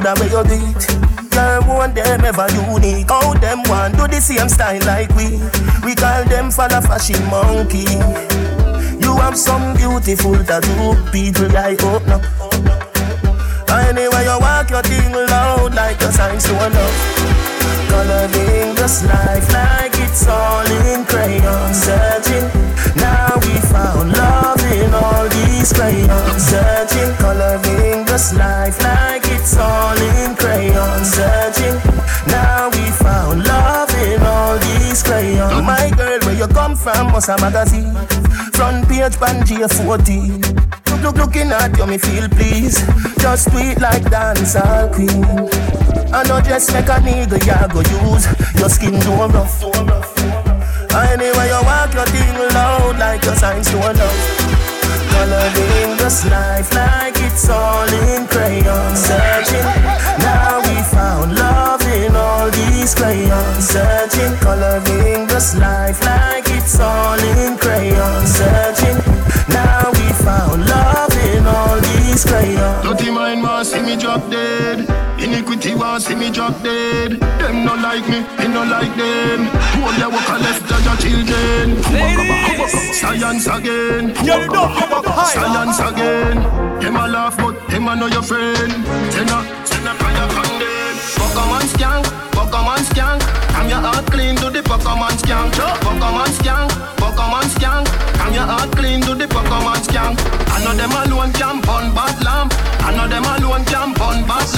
coulda where you beat. Girl, want them ever unique. How them want do the same style like we? We call them the fashion monkey. You have some beautiful tattoo, people I hope oh, not. Anyway, you walk your thing loud like the signs to enough. Coloring this life like it's all in crayon Searching, now we found love in all these crayons Searching, coloring this life like it's all in crayon Searching, now we found love in all these crayons. My girl, where you come from, was a magazine. Front page, Banjia 14 Look, look, looking at you, me feel please Just sweet like dancehall queen. I know just make a nigga ya go use. Your skin too rough. Anyway you walk your thing loud Like your signs to love Coloring this life like it's all in crayon. Searching, want see me drop dead. Them no like me, me no like them. Hold their work left of your children. Science again. Science again. Them a laugh, but them a know your friend. Tenna, tenna, fire condemn. Pokemon skank, Pokemon skank. I'm your heart clean to the Pokemon skank. Pokemon skank, Pokemon skank. I'm your heart clean to the Pokemon skank. I know them alone can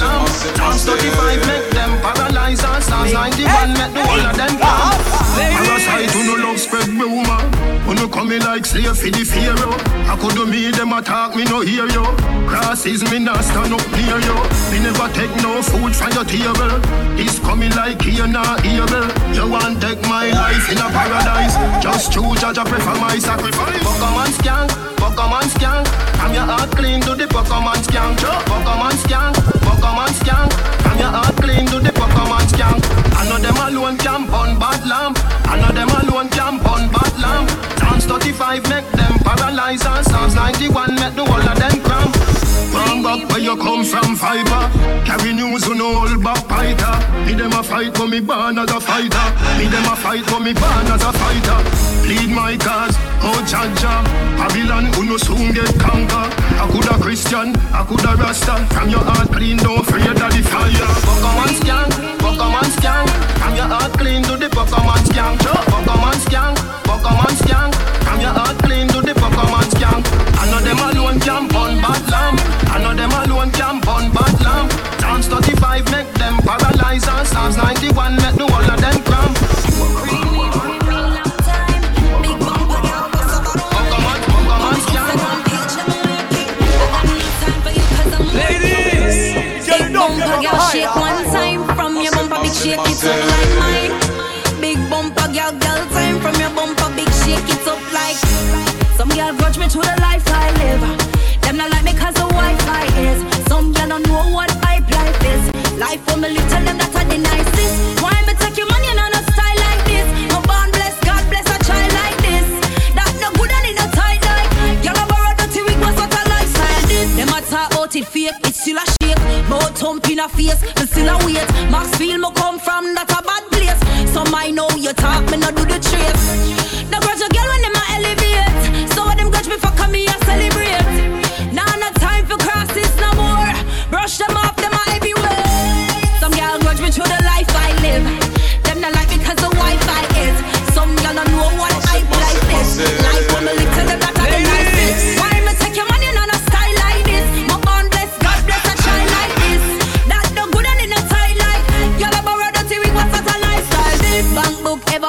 lamp. 35 make them paralyze 91 make the whole of them come. Parasite who no love spread rumor. Who no like slave for the pharaoh. I could do me them attack me no hear you. Crosses me not stand up near you. Me never take no food from your table. It's coming like here not evil. You want take my life in a paradise. Just choose judge I prefer my sacrifice. Pokemon skank, Pokemon skank. I'm your heart clean to the Pokemon skank. Pokemon skank, You come from, fiber. Carry news on all back fighter. Me them a fight, but me born as a fighter. Me them a fight, but me born as a fighter. Plead my cause, oh Jaja. Babylon, who no soon get conquer. I coulda Christian, I coulda Rasta. From your heart clean, don't fear of the fire. Pokemon skank, Pokemon skank. From your heart clean to the Pokemon skank. Pokemon skank, Pokemon skank. From your heart clean to the Pokemon skank. I know them alone camp on bad lamp. I know them alone camp on bad lamp. Dance 35 make them paralyze and Psalms 91 make the a face, me still a wait. Maxfield me come from, that a bad place. Some I know you talk, me no do the trace.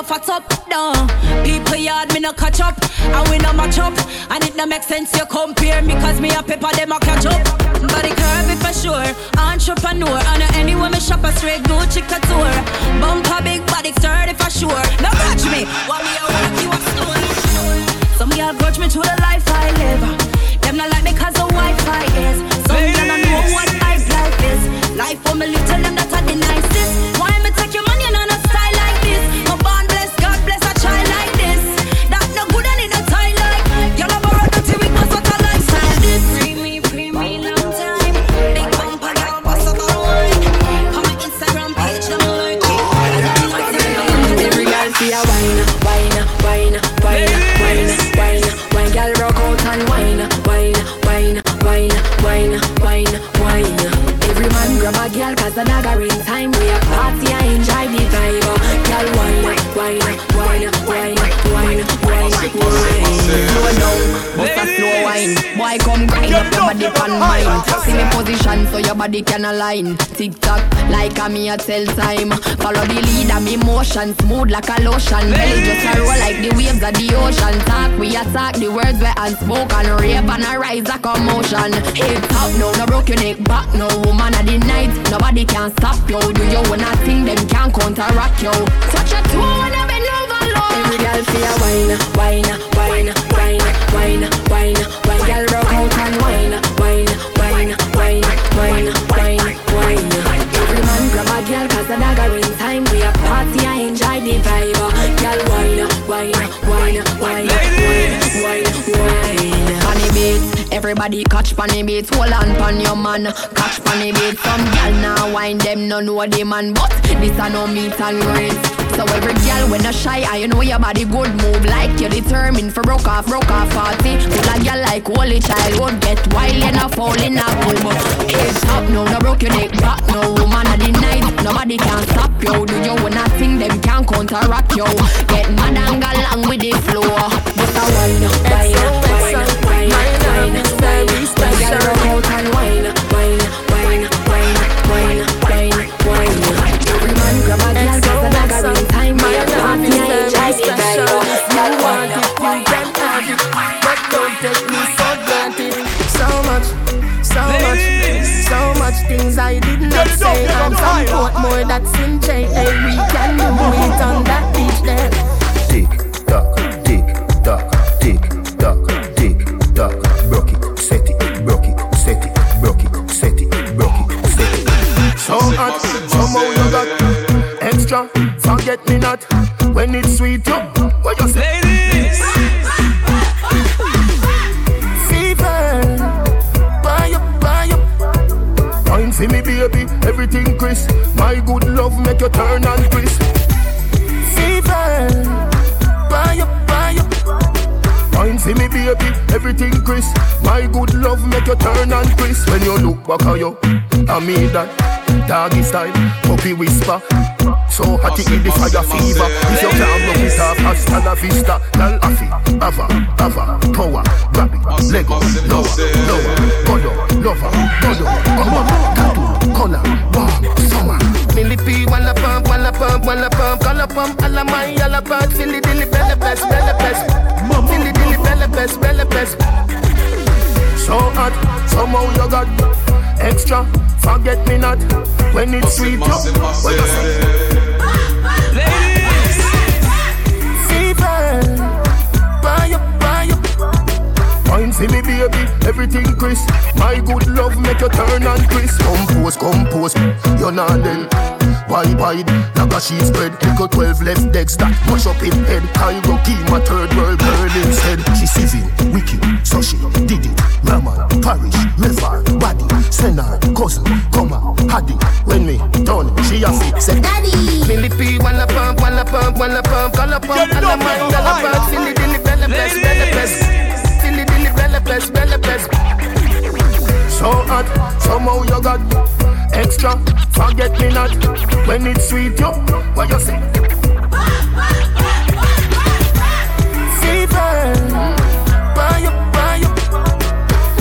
Fat up, no. People yard me no catch up, and we no match up. And it no make sense you compare me cause me a pepper them a catch up. Body curvy for sure, entrepreneur. And anywhere me shop a straight Gucci couture. Bumper big body sturdy for sure. No grudge me, what me a walk you a store. Some girl grudge me to the life I live. Body can align. Tick tock, like a me a tell time. Follow the lead of me motion, smooth like a lotion. Belly just a roll like the waves of the ocean. Talk, we attack the words we unspoken. Rave and a rise a commotion. Hip top, no, no broke your neck back, no woman of the night. Nobody can stop you. Do you wanna think them can counteract you? Touch a toe and a bend over low. Every girl feel wine, wine, wine, wine, wine, everybody catch funny beats. Hold on pon your man, catch funny beats. Some gal now wine them no know the man, but this a no meet and greet. So every girl when a shy, I know your body good move like you're determined for broke off, broke off party. Full of girl like holy child won't get wild and a fall in a boom. Head top, no, no broke your neck back, no woman of the night. Nobody can stop you. Do you wanna think them can counteract you? Get mad and along with the flow. But a wine, wine, wine, wine, wine, wine. When My good love make you turn and crisp. Fever, buy up, buy up. Wine for me, baby, everything crisp. My good love make you turn and crisp. When you look back at you, I mean that. Doggy style, puppy whisper. So hot it the fire fever. If you can't look it up, hasta la vista. Girl, afi, ava, ava, power, grab it, Lego, lower, lower, godo, lover, godo, come on, tattoo, color, warm, summer. Millipede, walla pump, walla pump, walla pump, color pump, alla my, alla pump, filly dilly, belly best, belly best, filly dilly, belly best, belly best. So hot, somehow you got extra. Forget me not when it's sweet. You, what you say? Fever, buy up, buy up. Wine for me, baby, everything crisp. My good love make you turn and crisp. Compose, compose, you're not then. Wide, wide, like a sheet spread. Little 12 left decks that push up in head. Cairo, my third world girl instead. She civil, wicked, so she did it. Raman, parish, river, body, senar, cousin, comma, had it. When me done, she a fit, say daddy. Millipede, walla pump, walla pump, walla pump, color pump, alla man, gala pump, filly dilly, belly bless, belly bless, filly dilly, belly bless, belly bless. So hot, somehow you got extra. Forget me not when it's sweet, yo. What you say? Fever, buy up, buy up.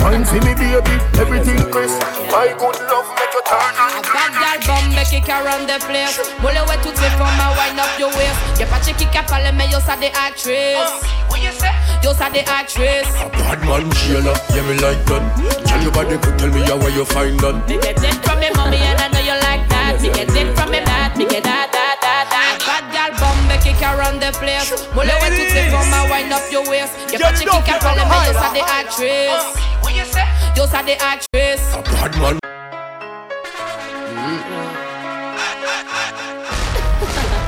Wine for me, baby, everything crisp. My good love make you turn on. Bad girl bombe kick around the place Moule ouais toutes ces formes à wind up your waist Y'a pas de qui a parlé mais yo ça des actrices What you say? Yo ça des actrices Bad man Sheila, yeah me like that. Tell your body could tell me how where you find that. Me get it from me mommy and I know you like that Me get it from me dad, me get that, that, that, that Bad girl bombe kick around the place Moule ouais toutes ces formes à wind up your waist Y'a pas de qui a parlé mais yo ça des actrices uh, What you say? Yo ça des actrices A bad man. Mm-hmm.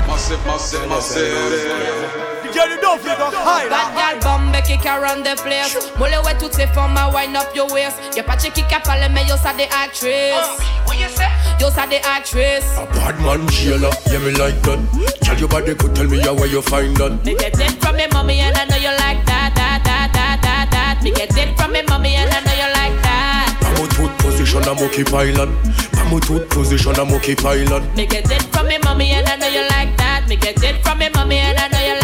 Massive, massive, massive. Bad girl bombe kick around the place Moule ouais toutes ces formes à wind up your waist Y'a pas de qui a parlé mais yo ça des actrices What you say? Yo ça des actrices A bad man Sheila, yeah me like that. Tell your body could tell me how where you find that. Me get it from me mommy and I know you like that, that, that, that, that, that. Me get it from me mommy and I know you like that. Pamo tooth position a monkey pilot. Pamo tooth position a monkey pilot. Me get it from me mommy and I know you like that. Me get it from me mommy and I know you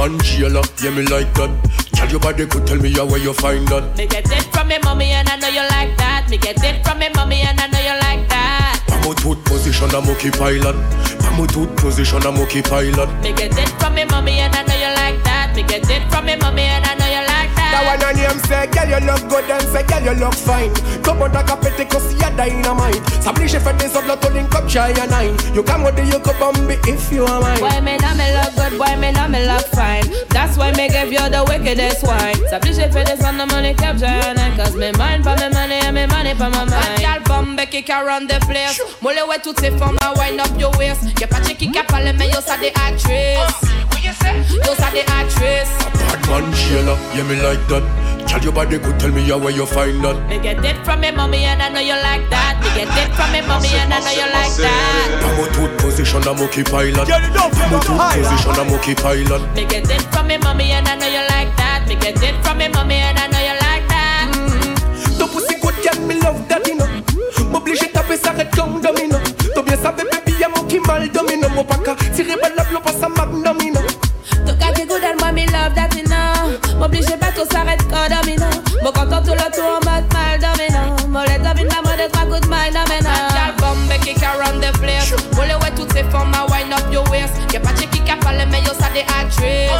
man jailer, yeah me like that. Tell your body could tell me how where you find that. Me get it from me mommy and I know you like that. Me get it from me mommy and I know you like that. Pamo tooth position a monkey pilot. Pamo tooth position a monkey pilot. Me get it from me mommy and I know you like that. Me get it from me mommy and I know you like that. That one on him say, girl you look good and say, girl you look fine. Come on, like a petty cause you're dynamite. S'oblige fait des autres, to link up shy and nine. You come with the you could bomb if you are mine. Boy, me know me look good, boy, me know me look fine. That's why me give you the wickedest wine. S'oblige fait des on the money capture and I cause me mind for me money and me money for my mind. Girl, bombe kick around the place. Molle ouais toutes ces formes, wind up your waist. Y'a pas de qui a parlé, mais yo ça des actrices. Oh, yo ça des actrices. A bad man jailer, yeah me like that. Tell your body could tell me how where you find that. Me get it from me mommy and I know you like that. Me get it from me mommy and I know you like that. Pamo tooth position a monkey pilot. Pamo tooth position a monkey pilot. Me get it from me mommy and I know you like that. Me get it from me mommy and I know you like that. Mm. Ton pussy good girl, me love daddy no. M'oblige taper ça red comme domino. T'as bien ça bébé, y'a mon qui mal domino. Mon paka, tiré balle la blow, pas Y'a pas de qui a parlé mais yo ça des actrices.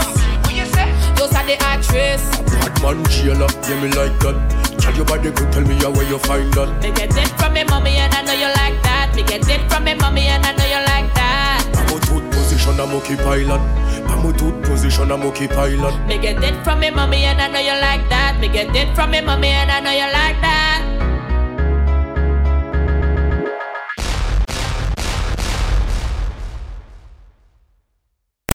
Yo ça des actrices. A bad man jailer, yeah me like that. Tell your body could tell me how where you find that. Me get it from me mommy and I know you like that. Me get it from me mommy and I know you like that. Pamo tooth position a monkey pilot. Pamo tooth position a monkey pilot. Me get it from me mommy and I know you like that. Me get it from me mommy and I know you like that.